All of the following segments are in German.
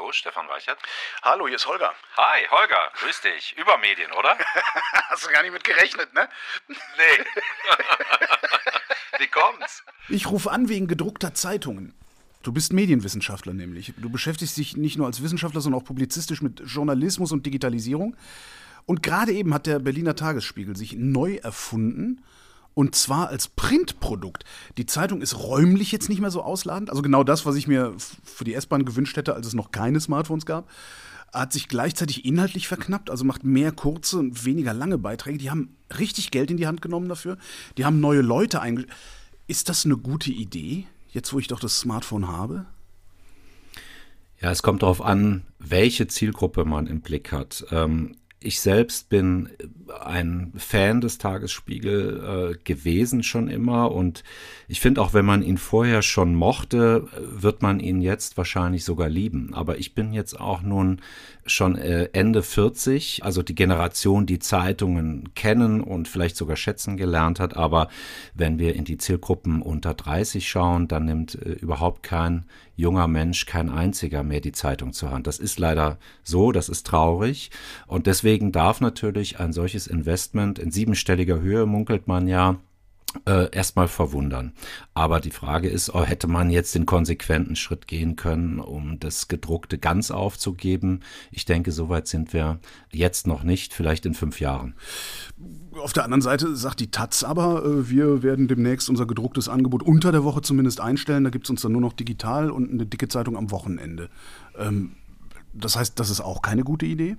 Hallo, Stefan Reichert. Hallo, hier ist Holger. Hi, Holger, grüß dich. Über Medien, oder? Hast du gar nicht mit gerechnet, ne? Nee. Wie kommt's? Ich rufe an wegen gedruckter Zeitungen. Du bist Medienwissenschaftler nämlich. Du beschäftigst dich nicht nur als Wissenschaftler, sondern auch publizistisch mit Journalismus und Digitalisierung. Und gerade eben hat der Berliner Tagesspiegel sich neu erfunden. Und zwar als Printprodukt. Die Zeitung ist räumlich jetzt nicht mehr so ausladend. Also genau das, was ich mir für die S-Bahn gewünscht hätte, als es noch keine Smartphones gab. Hat sich gleichzeitig inhaltlich verknappt, also macht mehr kurze und weniger lange Beiträge. Die haben richtig Geld in die Hand genommen dafür. Die haben neue Leute eingestellt. Ist das eine gute Idee, jetzt wo ich doch das Smartphone habe? Ja, es kommt darauf an, welche Zielgruppe man im Blick hat. Ähm, ich selbst bin ein Fan des Tagesspiegel äh, gewesen schon immer und ich finde auch, wenn man ihn vorher schon mochte, wird man ihn jetzt wahrscheinlich sogar lieben. Aber ich bin jetzt auch nun schon äh, Ende 40, also die Generation, die Zeitungen kennen und vielleicht sogar schätzen gelernt hat. Aber wenn wir in die Zielgruppen unter 30 schauen, dann nimmt äh, überhaupt kein junger Mensch, kein einziger mehr die Zeitung zur Hand. Das ist leider so, das ist traurig. Und deswegen darf natürlich ein solches Investment in siebenstelliger Höhe, munkelt man ja, äh, erstmal verwundern. Aber die Frage ist, oh, hätte man jetzt den konsequenten Schritt gehen können, um das gedruckte ganz aufzugeben? Ich denke, soweit sind wir jetzt noch nicht, vielleicht in fünf Jahren. Auf der anderen Seite sagt die Taz aber, äh, wir werden demnächst unser gedrucktes Angebot unter der Woche zumindest einstellen. Da gibt es uns dann nur noch digital und eine dicke Zeitung am Wochenende. Ähm, das heißt, das ist auch keine gute Idee?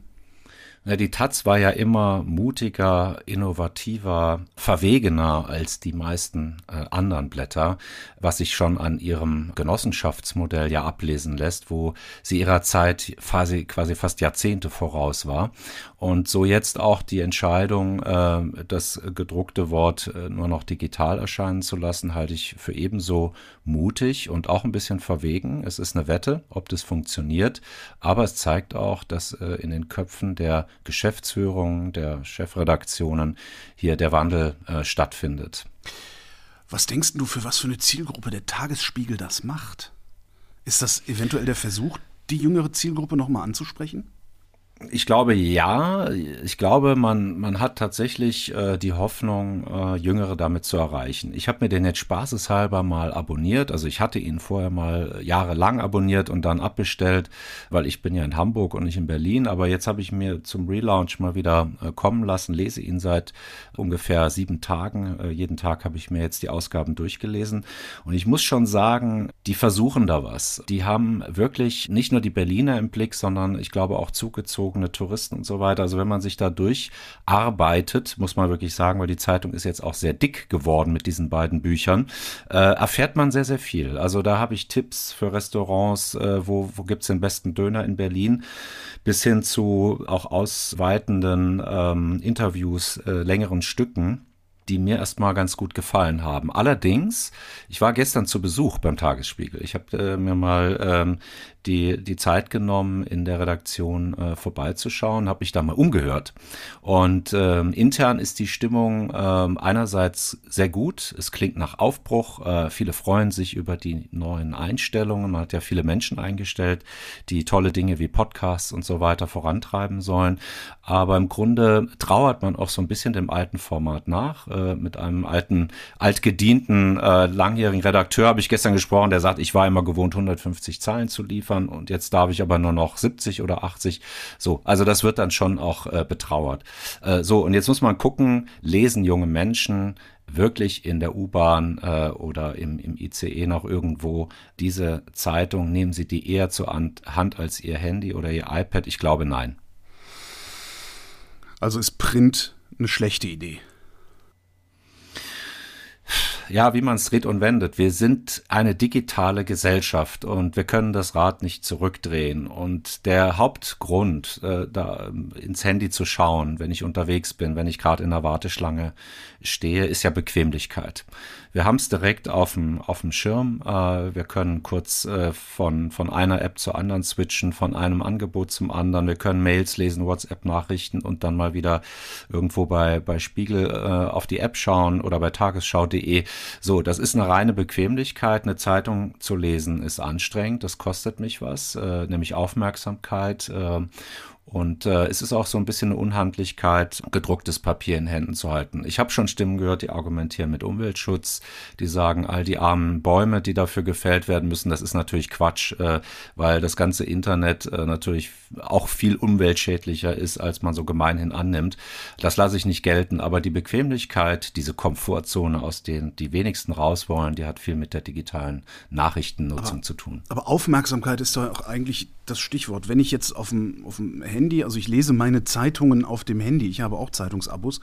Die Taz war ja immer mutiger, innovativer, verwegener als die meisten äh, anderen Blätter, was sich schon an ihrem Genossenschaftsmodell ja ablesen lässt, wo sie ihrer Zeit quasi, quasi fast Jahrzehnte voraus war. Und so jetzt auch die Entscheidung, äh, das gedruckte Wort äh, nur noch digital erscheinen zu lassen, halte ich für ebenso mutig und auch ein bisschen verwegen. Es ist eine Wette, ob das funktioniert, aber es zeigt auch, dass äh, in den Köpfen der Geschäftsführung, der Chefredaktionen hier der Wandel äh, stattfindet. Was denkst du, für was für eine Zielgruppe der Tagesspiegel das macht? Ist das eventuell der Versuch, die jüngere Zielgruppe nochmal anzusprechen? Ich glaube ja. Ich glaube, man, man hat tatsächlich äh, die Hoffnung, äh, Jüngere damit zu erreichen. Ich habe mir den jetzt spaßeshalber mal abonniert. Also ich hatte ihn vorher mal jahrelang abonniert und dann abbestellt, weil ich bin ja in Hamburg und nicht in Berlin. Aber jetzt habe ich mir zum Relaunch mal wieder äh, kommen lassen, lese ihn seit ungefähr sieben Tagen. Äh, jeden Tag habe ich mir jetzt die Ausgaben durchgelesen. Und ich muss schon sagen, die versuchen da was. Die haben wirklich nicht nur die Berliner im Blick, sondern ich glaube auch zugezogen zugezogene Touristen und so weiter. Also wenn man sich da durcharbeitet, muss man wirklich sagen, weil die Zeitung ist jetzt auch sehr dick geworden mit diesen beiden Büchern, äh, erfährt man sehr, sehr viel. Also da habe ich Tipps für Restaurants, äh, wo, wo gibt's den besten Döner in Berlin, bis hin zu auch ausweitenden ähm, Interviews, äh, längeren Stücken die mir erstmal ganz gut gefallen haben. Allerdings, ich war gestern zu Besuch beim Tagesspiegel. Ich habe äh, mir mal ähm, die, die Zeit genommen, in der Redaktion äh, vorbeizuschauen, habe mich da mal umgehört. Und ähm, intern ist die Stimmung ähm, einerseits sehr gut, es klingt nach Aufbruch, äh, viele freuen sich über die neuen Einstellungen, man hat ja viele Menschen eingestellt, die tolle Dinge wie Podcasts und so weiter vorantreiben sollen. Aber im Grunde trauert man auch so ein bisschen dem alten Format nach. Äh, mit einem alten, altgedienten, äh, langjährigen Redakteur habe ich gestern gesprochen, der sagt, ich war immer gewohnt, 150 Zahlen zu liefern liefern und jetzt darf ich aber nur noch 70 oder 80. So, also das wird dann schon auch äh, betrauert. Äh, so, und jetzt muss man gucken, lesen junge Menschen wirklich in der U-Bahn äh, oder im, im ICE noch irgendwo diese Zeitung, nehmen sie die eher zur Hand als ihr Handy oder ihr iPad? Ich glaube nein. Also ist Print eine schlechte Idee ja, wie man es dreht und wendet. Wir sind eine digitale Gesellschaft und wir können das Rad nicht zurückdrehen. Und der Hauptgrund, äh, da ins Handy zu schauen, wenn ich unterwegs bin, wenn ich gerade in der Warteschlange stehe, ist ja Bequemlichkeit. Wir haben es direkt auf dem, auf dem Schirm. Äh, wir können kurz äh, von, von einer App zur anderen switchen, von einem Angebot zum anderen. Wir können Mails lesen, WhatsApp-Nachrichten und dann mal wieder irgendwo bei, bei Spiegel äh, auf die App schauen oder bei tagesschau.de. So, das ist eine reine Bequemlichkeit. Eine Zeitung zu lesen ist anstrengend, das kostet mich was, äh, nämlich Aufmerksamkeit. Äh, und äh, es ist auch so ein bisschen eine Unhandlichkeit, gedrucktes Papier in Händen zu halten. Ich habe schon Stimmen gehört, die argumentieren mit Umweltschutz, die sagen, all die armen Bäume, die dafür gefällt werden müssen, das ist natürlich Quatsch, äh, weil das ganze Internet äh, natürlich auch viel umweltschädlicher ist, als man so gemeinhin annimmt. Das lasse ich nicht gelten, aber die Bequemlichkeit, diese Komfortzone, aus denen die wenigsten raus wollen, die hat viel mit der digitalen Nachrichtennutzung aber, zu tun. Aber Aufmerksamkeit ist doch auch eigentlich das Stichwort. Wenn ich jetzt auf dem, auf dem Handy, also ich lese meine Zeitungen auf dem Handy, ich habe auch Zeitungsabos,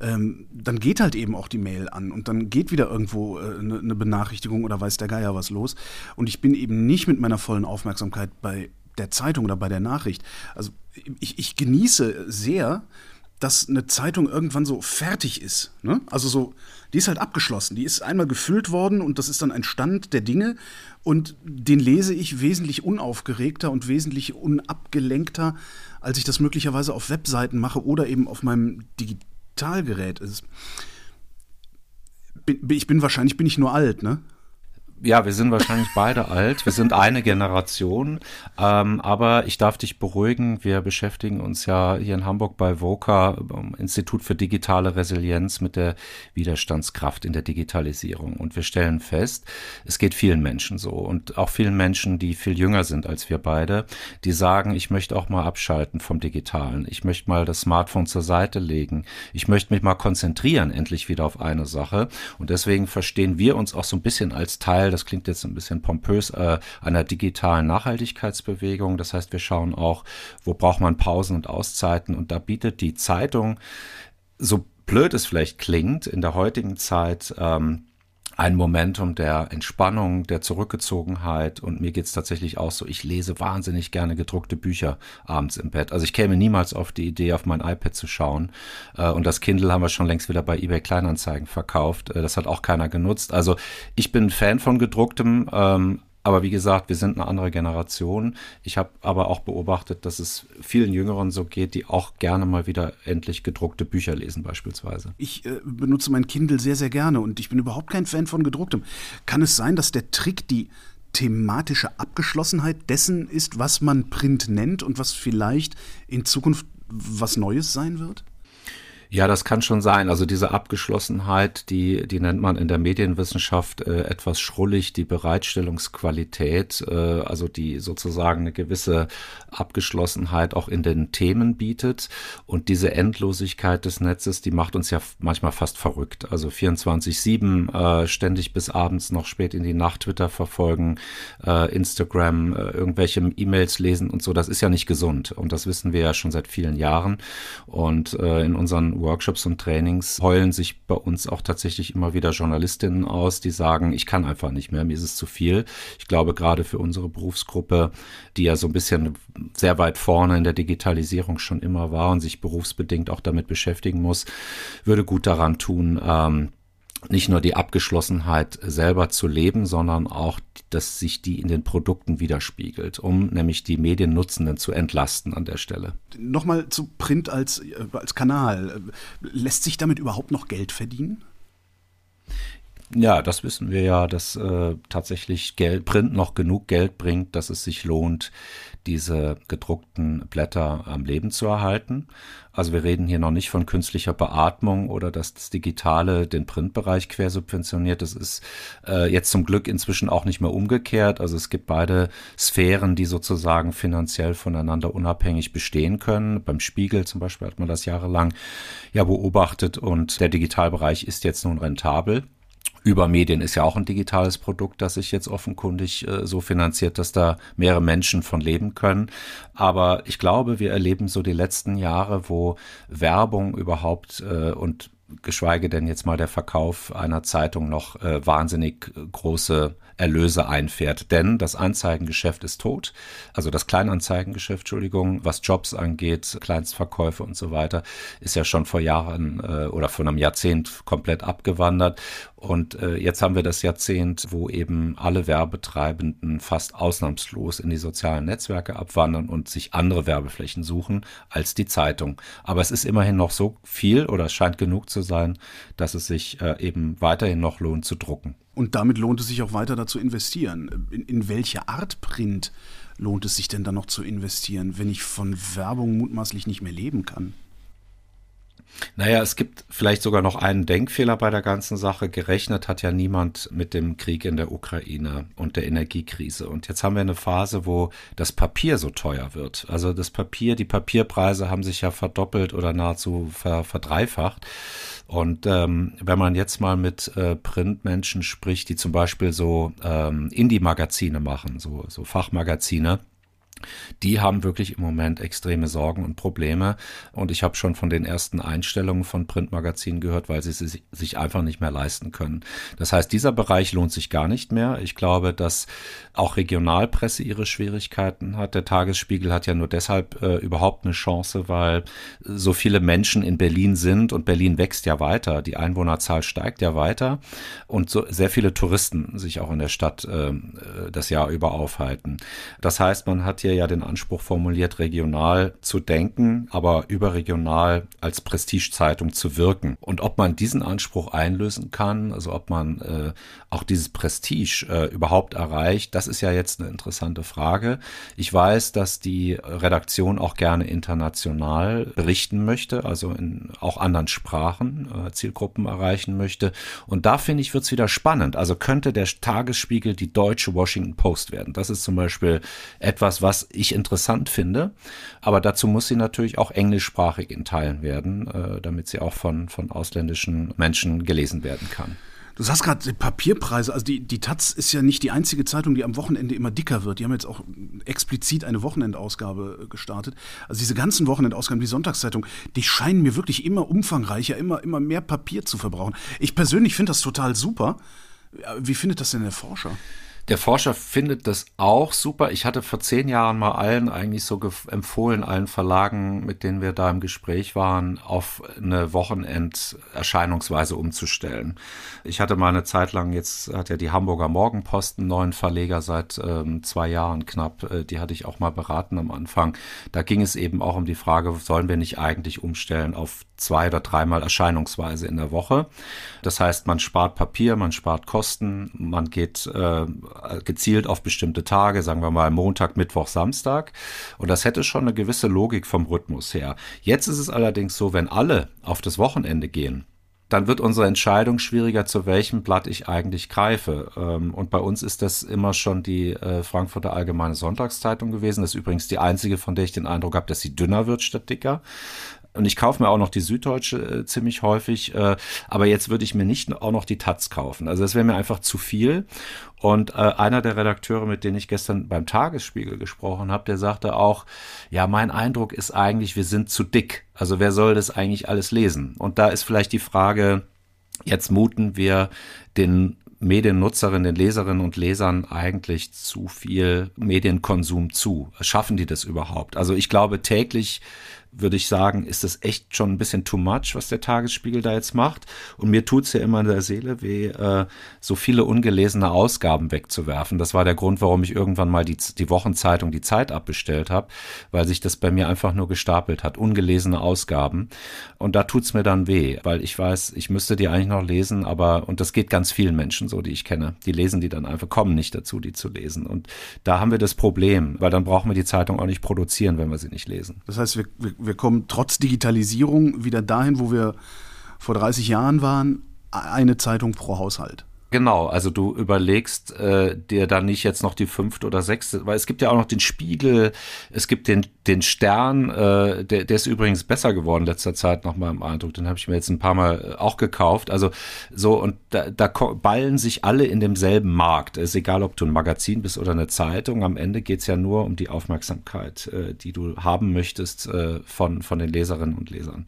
ähm, dann geht halt eben auch die Mail an und dann geht wieder irgendwo eine äh, ne Benachrichtigung oder weiß der Geier was los. Und ich bin eben nicht mit meiner vollen Aufmerksamkeit bei der Zeitung oder bei der Nachricht. Also ich, ich genieße sehr, dass eine Zeitung irgendwann so fertig ist. Ne? Also so, die ist halt abgeschlossen. Die ist einmal gefüllt worden und das ist dann ein Stand der Dinge und den lese ich wesentlich unaufgeregter und wesentlich unabgelenkter, als ich das möglicherweise auf Webseiten mache oder eben auf meinem Digitalgerät ist. Ich bin wahrscheinlich bin ich nur alt, ne? Ja, wir sind wahrscheinlich beide alt. Wir sind eine Generation. Ähm, aber ich darf dich beruhigen. Wir beschäftigen uns ja hier in Hamburg bei VOCA, Institut für digitale Resilienz, mit der Widerstandskraft in der Digitalisierung. Und wir stellen fest, es geht vielen Menschen so und auch vielen Menschen, die viel jünger sind als wir beide, die sagen, ich möchte auch mal abschalten vom Digitalen. Ich möchte mal das Smartphone zur Seite legen. Ich möchte mich mal konzentrieren, endlich wieder auf eine Sache. Und deswegen verstehen wir uns auch so ein bisschen als Teil Teil, das klingt jetzt ein bisschen pompös, äh, einer digitalen Nachhaltigkeitsbewegung. Das heißt, wir schauen auch, wo braucht man Pausen und Auszeiten. Und da bietet die Zeitung, so blöd es vielleicht klingt, in der heutigen Zeit, ähm, ein Momentum der Entspannung, der Zurückgezogenheit und mir geht's tatsächlich auch so, ich lese wahnsinnig gerne gedruckte Bücher abends im Bett. Also ich käme niemals auf die Idee, auf mein iPad zu schauen äh, und das Kindle haben wir schon längst wieder bei eBay Kleinanzeigen verkauft. Äh, das hat auch keiner genutzt. Also ich bin Fan von gedrucktem, ähm, aber wie gesagt, wir sind eine andere Generation. Ich habe aber auch beobachtet, dass es vielen Jüngeren so geht, die auch gerne mal wieder endlich gedruckte Bücher lesen beispielsweise. Ich äh, benutze mein Kindle sehr, sehr gerne und ich bin überhaupt kein Fan von gedrucktem. Kann es sein, dass der Trick die thematische Abgeschlossenheit dessen ist, was man Print nennt und was vielleicht in Zukunft was Neues sein wird? Ja, das kann schon sein. Also diese Abgeschlossenheit, die, die nennt man in der Medienwissenschaft äh, etwas schrullig die Bereitstellungsqualität, äh, also die sozusagen eine gewisse Abgeschlossenheit auch in den Themen bietet. Und diese Endlosigkeit des Netzes, die macht uns ja manchmal fast verrückt. Also 24-7 äh, ständig bis abends noch spät in die Nacht Twitter verfolgen, äh, Instagram, äh, irgendwelche E-Mails lesen und so, das ist ja nicht gesund. Und das wissen wir ja schon seit vielen Jahren. Und äh, in unseren Workshops und Trainings heulen sich bei uns auch tatsächlich immer wieder Journalistinnen aus, die sagen, ich kann einfach nicht mehr, mir ist es zu viel. Ich glaube, gerade für unsere Berufsgruppe, die ja so ein bisschen sehr weit vorne in der Digitalisierung schon immer war und sich berufsbedingt auch damit beschäftigen muss, würde gut daran tun, ähm, nicht nur die Abgeschlossenheit selber zu leben, sondern auch, dass sich die in den Produkten widerspiegelt, um nämlich die Mediennutzenden zu entlasten an der Stelle. Nochmal zu Print als, äh, als Kanal. Lässt sich damit überhaupt noch Geld verdienen? Ja, das wissen wir ja, dass äh, tatsächlich Geld, Print noch genug Geld bringt, dass es sich lohnt, diese gedruckten Blätter am Leben zu erhalten. Also wir reden hier noch nicht von künstlicher Beatmung oder dass das Digitale den Printbereich quersubventioniert. Das ist äh, jetzt zum Glück inzwischen auch nicht mehr umgekehrt. Also es gibt beide Sphären, die sozusagen finanziell voneinander unabhängig bestehen können. Beim Spiegel zum Beispiel hat man das jahrelang ja beobachtet und der Digitalbereich ist jetzt nun rentabel über Medien ist ja auch ein digitales Produkt, das sich jetzt offenkundig äh, so finanziert, dass da mehrere Menschen von leben können. Aber ich glaube, wir erleben so die letzten Jahre, wo Werbung überhaupt äh, und geschweige denn jetzt mal der Verkauf einer Zeitung noch äh, wahnsinnig große Erlöse einfährt. Denn das Anzeigengeschäft ist tot. Also das Kleinanzeigengeschäft, Entschuldigung, was Jobs angeht, Kleinstverkäufe und so weiter, ist ja schon vor Jahren äh, oder vor einem Jahrzehnt komplett abgewandert. Und äh, jetzt haben wir das Jahrzehnt, wo eben alle Werbetreibenden fast ausnahmslos in die sozialen Netzwerke abwandern und sich andere Werbeflächen suchen als die Zeitung. Aber es ist immerhin noch so viel oder es scheint genug zu zu sein, dass es sich äh, eben weiterhin noch lohnt zu drucken. Und damit lohnt es sich auch weiter dazu investieren. In, in welche Art Print lohnt es sich denn dann noch zu investieren, wenn ich von Werbung mutmaßlich nicht mehr leben kann? Naja, es gibt vielleicht sogar noch einen Denkfehler bei der ganzen Sache. Gerechnet hat ja niemand mit dem Krieg in der Ukraine und der Energiekrise. Und jetzt haben wir eine Phase, wo das Papier so teuer wird. Also das Papier, die Papierpreise haben sich ja verdoppelt oder nahezu ver, verdreifacht. Und ähm, wenn man jetzt mal mit äh, Printmenschen spricht, die zum Beispiel so ähm, Indie-Magazine machen, so, so Fachmagazine, die haben wirklich im Moment extreme Sorgen und Probleme. Und ich habe schon von den ersten Einstellungen von Printmagazinen gehört, weil sie es sich einfach nicht mehr leisten können. Das heißt, dieser Bereich lohnt sich gar nicht mehr. Ich glaube, dass auch Regionalpresse ihre Schwierigkeiten hat. Der Tagesspiegel hat ja nur deshalb äh, überhaupt eine Chance, weil so viele Menschen in Berlin sind und Berlin wächst ja weiter. Die Einwohnerzahl steigt ja weiter und so sehr viele Touristen sich auch in der Stadt äh, das Jahr über aufhalten. Das heißt, man hat hier ja den Anspruch formuliert, regional zu denken, aber überregional als Prestigezeitung zu wirken. Und ob man diesen Anspruch einlösen kann, also ob man äh, auch dieses Prestige äh, überhaupt erreicht, das ist ja jetzt eine interessante Frage. Ich weiß, dass die Redaktion auch gerne international berichten möchte, also in auch anderen Sprachen äh, Zielgruppen erreichen möchte. Und da finde ich, wird es wieder spannend. Also könnte der Tagesspiegel die deutsche Washington Post werden. Das ist zum Beispiel etwas, was was ich interessant finde. Aber dazu muss sie natürlich auch englischsprachig in Teilen werden, äh, damit sie auch von, von ausländischen Menschen gelesen werden kann. Du sagst gerade Papierpreise, also die, die Taz ist ja nicht die einzige Zeitung, die am Wochenende immer dicker wird. Die haben jetzt auch explizit eine Wochenendausgabe äh, gestartet. Also diese ganzen Wochenendausgaben, die Sonntagszeitung, die scheinen mir wirklich immer umfangreicher, immer, immer mehr Papier zu verbrauchen. Ich persönlich finde das total super. Wie findet das denn der Forscher? Der Forscher findet das auch super. Ich hatte vor zehn Jahren mal allen eigentlich so empfohlen, allen Verlagen, mit denen wir da im Gespräch waren, auf eine Wochenenderscheinungsweise umzustellen. Ich hatte mal eine Zeit lang, jetzt hat ja die Hamburger Morgenpost einen neuen Verleger seit ähm, zwei Jahren knapp. Äh, die hatte ich auch mal beraten am Anfang. Da ging es eben auch um die Frage, sollen wir nicht eigentlich umstellen auf zwei oder dreimal Erscheinungsweise in der Woche. Das heißt, man spart Papier, man spart Kosten, man geht äh, gezielt auf bestimmte Tage, sagen wir mal Montag, Mittwoch, Samstag. Und das hätte schon eine gewisse Logik vom Rhythmus her. Jetzt ist es allerdings so, wenn alle auf das Wochenende gehen, dann wird unsere Entscheidung schwieriger, zu welchem Blatt ich eigentlich greife. Ähm, und bei uns ist das immer schon die äh, Frankfurter Allgemeine Sonntagszeitung gewesen. Das ist übrigens die einzige, von der ich den Eindruck habe, dass sie dünner wird statt dicker. Und ich kaufe mir auch noch die Süddeutsche äh, ziemlich häufig. Äh, aber jetzt würde ich mir nicht auch noch die Taz kaufen. Also das wäre mir einfach zu viel. Und äh, einer der Redakteure, mit denen ich gestern beim Tagesspiegel gesprochen habe, der sagte auch, ja, mein Eindruck ist eigentlich, wir sind zu dick. Also wer soll das eigentlich alles lesen? Und da ist vielleicht die Frage, jetzt muten wir den Mediennutzerinnen, den Leserinnen und Lesern eigentlich zu viel Medienkonsum zu? Schaffen die das überhaupt? Also ich glaube, täglich würde ich sagen, ist das echt schon ein bisschen too much, was der Tagesspiegel da jetzt macht. Und mir tut's ja immer in der Seele weh, äh, so viele ungelesene Ausgaben wegzuwerfen. Das war der Grund, warum ich irgendwann mal die, die Wochenzeitung Die Zeit abbestellt habe, weil sich das bei mir einfach nur gestapelt hat. Ungelesene Ausgaben. Und da tut's mir dann weh, weil ich weiß, ich müsste die eigentlich noch lesen, aber, und das geht ganz vielen Menschen so, die ich kenne. Die lesen die dann einfach, kommen nicht dazu, die zu lesen. Und da haben wir das Problem, weil dann brauchen wir die Zeitung auch nicht produzieren, wenn wir sie nicht lesen. Das heißt, wir, wir wir kommen trotz Digitalisierung wieder dahin, wo wir vor 30 Jahren waren, eine Zeitung pro Haushalt. Genau, also du überlegst äh, dir dann nicht jetzt noch die fünfte oder sechste, weil es gibt ja auch noch den Spiegel, es gibt den, den Stern, äh, der, der ist übrigens besser geworden letzter Zeit nach meinem Eindruck, den habe ich mir jetzt ein paar Mal äh, auch gekauft. Also so, und da, da ballen sich alle in demselben Markt. Es ist egal, ob du ein Magazin bist oder eine Zeitung, am Ende geht's ja nur um die Aufmerksamkeit, äh, die du haben möchtest äh, von, von den Leserinnen und Lesern.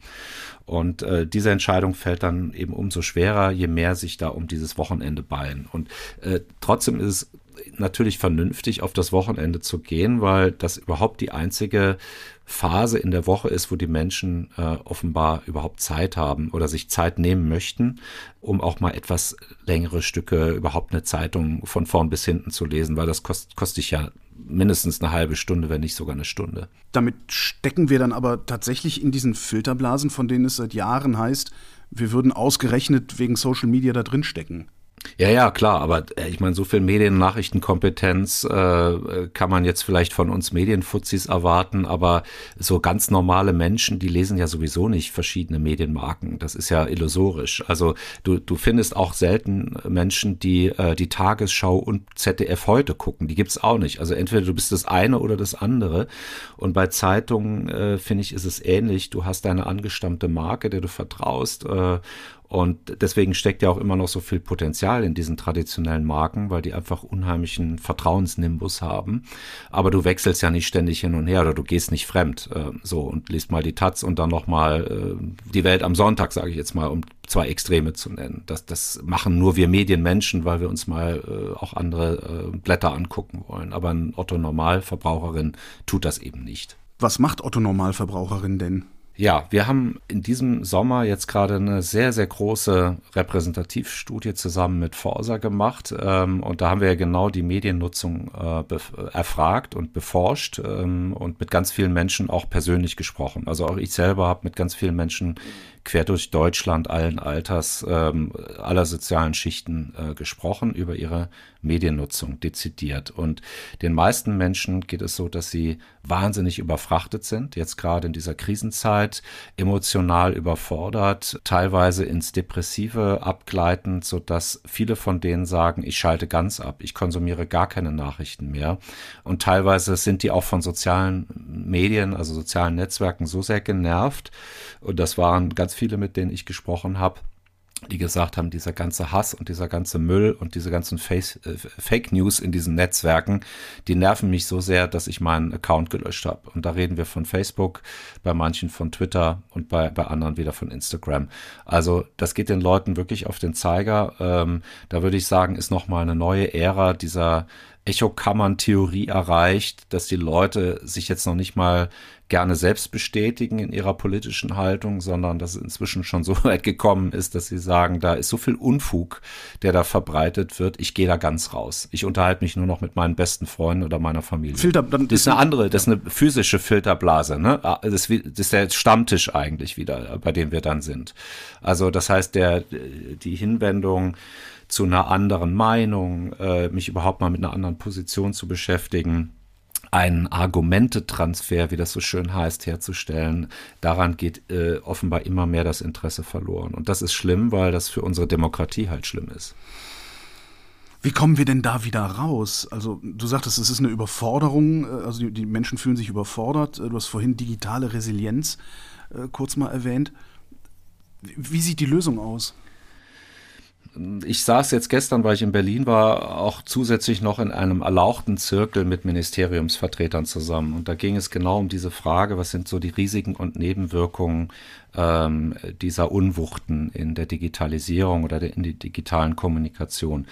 Und äh, diese Entscheidung fällt dann eben umso schwerer, je mehr sich da um dieses Wochenende ballen. Und äh, trotzdem ist es natürlich vernünftig, auf das Wochenende zu gehen, weil das überhaupt die einzige Phase in der Woche ist, wo die Menschen äh, offenbar überhaupt Zeit haben oder sich Zeit nehmen möchten, um auch mal etwas längere Stücke, überhaupt eine Zeitung von vorn bis hinten zu lesen, weil das kostet, dich ja mindestens eine halbe Stunde, wenn nicht sogar eine Stunde. Damit stecken wir dann aber tatsächlich in diesen Filterblasen, von denen es seit Jahren heißt, wir würden ausgerechnet wegen Social Media da drin stecken. Ja, ja, klar, aber äh, ich meine, so viel Medien-Nachrichtenkompetenz äh, kann man jetzt vielleicht von uns Medienfuzis erwarten, aber so ganz normale Menschen, die lesen ja sowieso nicht verschiedene Medienmarken. Das ist ja illusorisch. Also du, du findest auch selten Menschen, die äh, die Tagesschau und ZDF heute gucken. Die gibt's auch nicht. Also entweder du bist das eine oder das andere. Und bei Zeitungen, äh, finde ich, ist es ähnlich. Du hast deine angestammte Marke, der du vertraust. Äh, und deswegen steckt ja auch immer noch so viel Potenzial in diesen traditionellen Marken, weil die einfach unheimlichen Vertrauensnimbus haben. Aber du wechselst ja nicht ständig hin und her oder du gehst nicht fremd äh, so und liest mal die Taz und dann nochmal äh, die Welt am Sonntag, sage ich jetzt mal, um zwei Extreme zu nennen. Das, das machen nur wir Medienmenschen, weil wir uns mal äh, auch andere äh, Blätter angucken wollen. Aber ein Otto Normalverbraucherin tut das eben nicht. Was macht Otto Normalverbraucherin denn? Ja, wir haben in diesem Sommer jetzt gerade eine sehr, sehr große Repräsentativstudie zusammen mit Forsa gemacht. Ähm, und da haben wir ja genau die Mediennutzung äh, erfragt und beforscht ähm, und mit ganz vielen Menschen auch persönlich gesprochen. Also auch ich selber habe mit ganz vielen Menschen quer durch Deutschland allen Alters, ähm, aller sozialen Schichten äh, gesprochen über ihre Mediennutzung dezidiert. Und den meisten Menschen geht es so, dass sie wahnsinnig überfrachtet sind, jetzt gerade in dieser Krisenzeit, emotional überfordert, teilweise ins Depressive abgleitend, so dass viele von denen sagen, ich schalte ganz ab, ich konsumiere gar keine Nachrichten mehr. Und teilweise sind die auch von sozialen Medien, also sozialen Netzwerken so sehr genervt. Und das waren ganz viele, mit denen ich gesprochen habe, die gesagt haben, dieser ganze Hass und dieser ganze Müll und diese ganzen Face, äh, Fake News in diesen Netzwerken, die nerven mich so sehr, dass ich meinen Account gelöscht habe. Und da reden wir von Facebook, bei manchen von Twitter und bei, bei anderen wieder von Instagram. Also das geht den Leuten wirklich auf den Zeiger. Ähm, da würde ich sagen, ist nochmal eine neue Ära dieser Echokammern-Theorie erreicht, dass die Leute sich jetzt noch nicht mal gerne selbst bestätigen in ihrer politischen Haltung, sondern dass es inzwischen schon so weit gekommen ist, dass sie sagen, da ist so viel Unfug, der da verbreitet wird, ich gehe da ganz raus. Ich unterhalte mich nur noch mit meinen besten Freunden oder meiner Familie. Filter, das ist eine andere, das ist eine physische Filterblase, ne? Ah, das ist der Stammtisch eigentlich wieder, bei dem wir dann sind. Also das heißt, der, die Hinwendung zu einer anderen Meinung, äh, mich überhaupt mal mit einer anderen Position zu beschäftigen, einen Argumentetransfer, wie das so schön heißt, herzustellen. Daran geht äh, offenbar immer mehr das Interesse verloren. Und das ist schlimm, weil das für unsere Demokratie halt schlimm ist. Wie kommen wir denn da wieder raus? Also du sagtest, es ist eine Überforderung, äh, also die, Menschen fühlen sich überfordert. Äh, du hast vorhin digitale Resilienz äh, kurz mal erwähnt. Wie sieht die Lösung aus? Ich saß jetzt gestern, weil ich in Berlin war, auch zusätzlich noch in einem erlauchten Zirkel mit Ministeriumsvertretern zusammen. Und da ging es genau um diese Frage, was sind so die Risiken und Nebenwirkungen ähm, dieser Unwuchten in der Digitalisierung oder in der digitalen Kommunikation.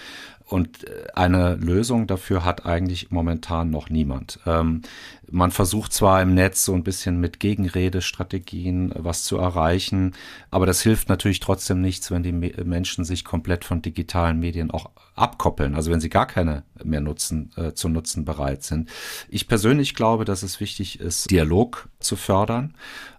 Und äh, eine Lösung dafür hat eigentlich momentan noch niemand. Ähm, man versucht zwar im Netz so ein bisschen mit Gegenredestrategien äh, was zu erreichen, aber das hilft natürlich trotzdem nichts, wenn die Menschen sich komplett von digitalen Medien auch abkoppeln, also wenn sie gar keine mehr nutzen, äh, zu nutzen bereit sind. Ich persönlich glaube, dass es wichtig ist, Dialog zu fördern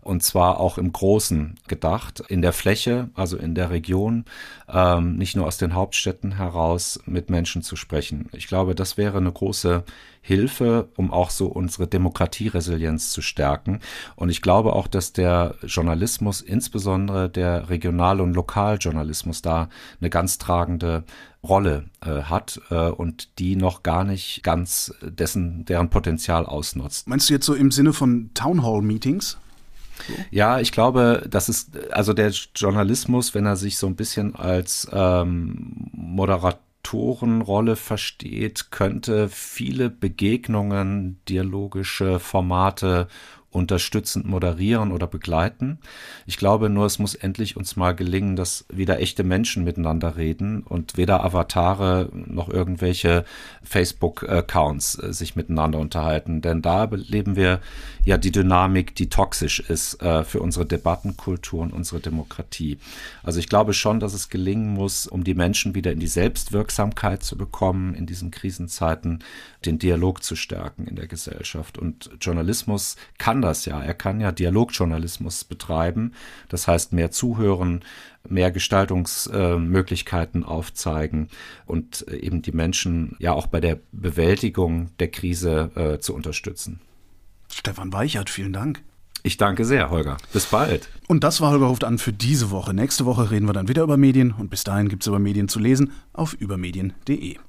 und zwar auch im Großen gedacht, in der Fläche, also in der Region, ähm, nicht nur aus den Hauptstädten heraus mit Menschen zu sprechen. Ich glaube, das wäre eine große Hilfe, um auch so unsere Demokratieresilienz zu stärken. Und ich glaube auch, dass der Journalismus, insbesondere der Regional- und Lokaljournalismus, da eine ganz tragende Rolle äh, hat äh, und die noch gar nicht ganz dessen, deren Potenzial ausnutzt. Meinst du jetzt so im Sinne von Townhall-Meetings? Ja, ich glaube, das ist, also der Journalismus, wenn er sich so ein bisschen als ähm, Moderatorenrolle versteht, könnte viele Begegnungen, dialogische Formate unterstützend moderieren oder begleiten. Ich glaube nur, es muss endlich uns mal gelingen, dass wieder echte Menschen miteinander reden und weder Avatare noch irgendwelche Facebook-Accounts äh, sich miteinander unterhalten. Denn da erleben wir ja die Dynamik, die toxisch ist äh, für unsere Debattenkultur und unsere Demokratie. Also ich glaube schon, dass es gelingen muss, um die Menschen wieder in die Selbstwirksamkeit zu bekommen in diesen Krisenzeiten, den Dialog zu stärken in der Gesellschaft. Und Journalismus kann kann das ja. Er kann ja Dialogjournalismus betreiben. Das heißt, mehr zuhören, mehr Gestaltungsmöglichkeiten aufzeigen und eben die Menschen ja auch bei der Bewältigung der Krise äh, zu unterstützen. Stefan Weichert, vielen Dank. Ich danke sehr, Holger. Bis bald. Und das war Holger ruft an für diese Woche. Nächste Woche reden wir dann wieder über Medien und bis dahin gibt es über Medien zu lesen auf übermedien.de.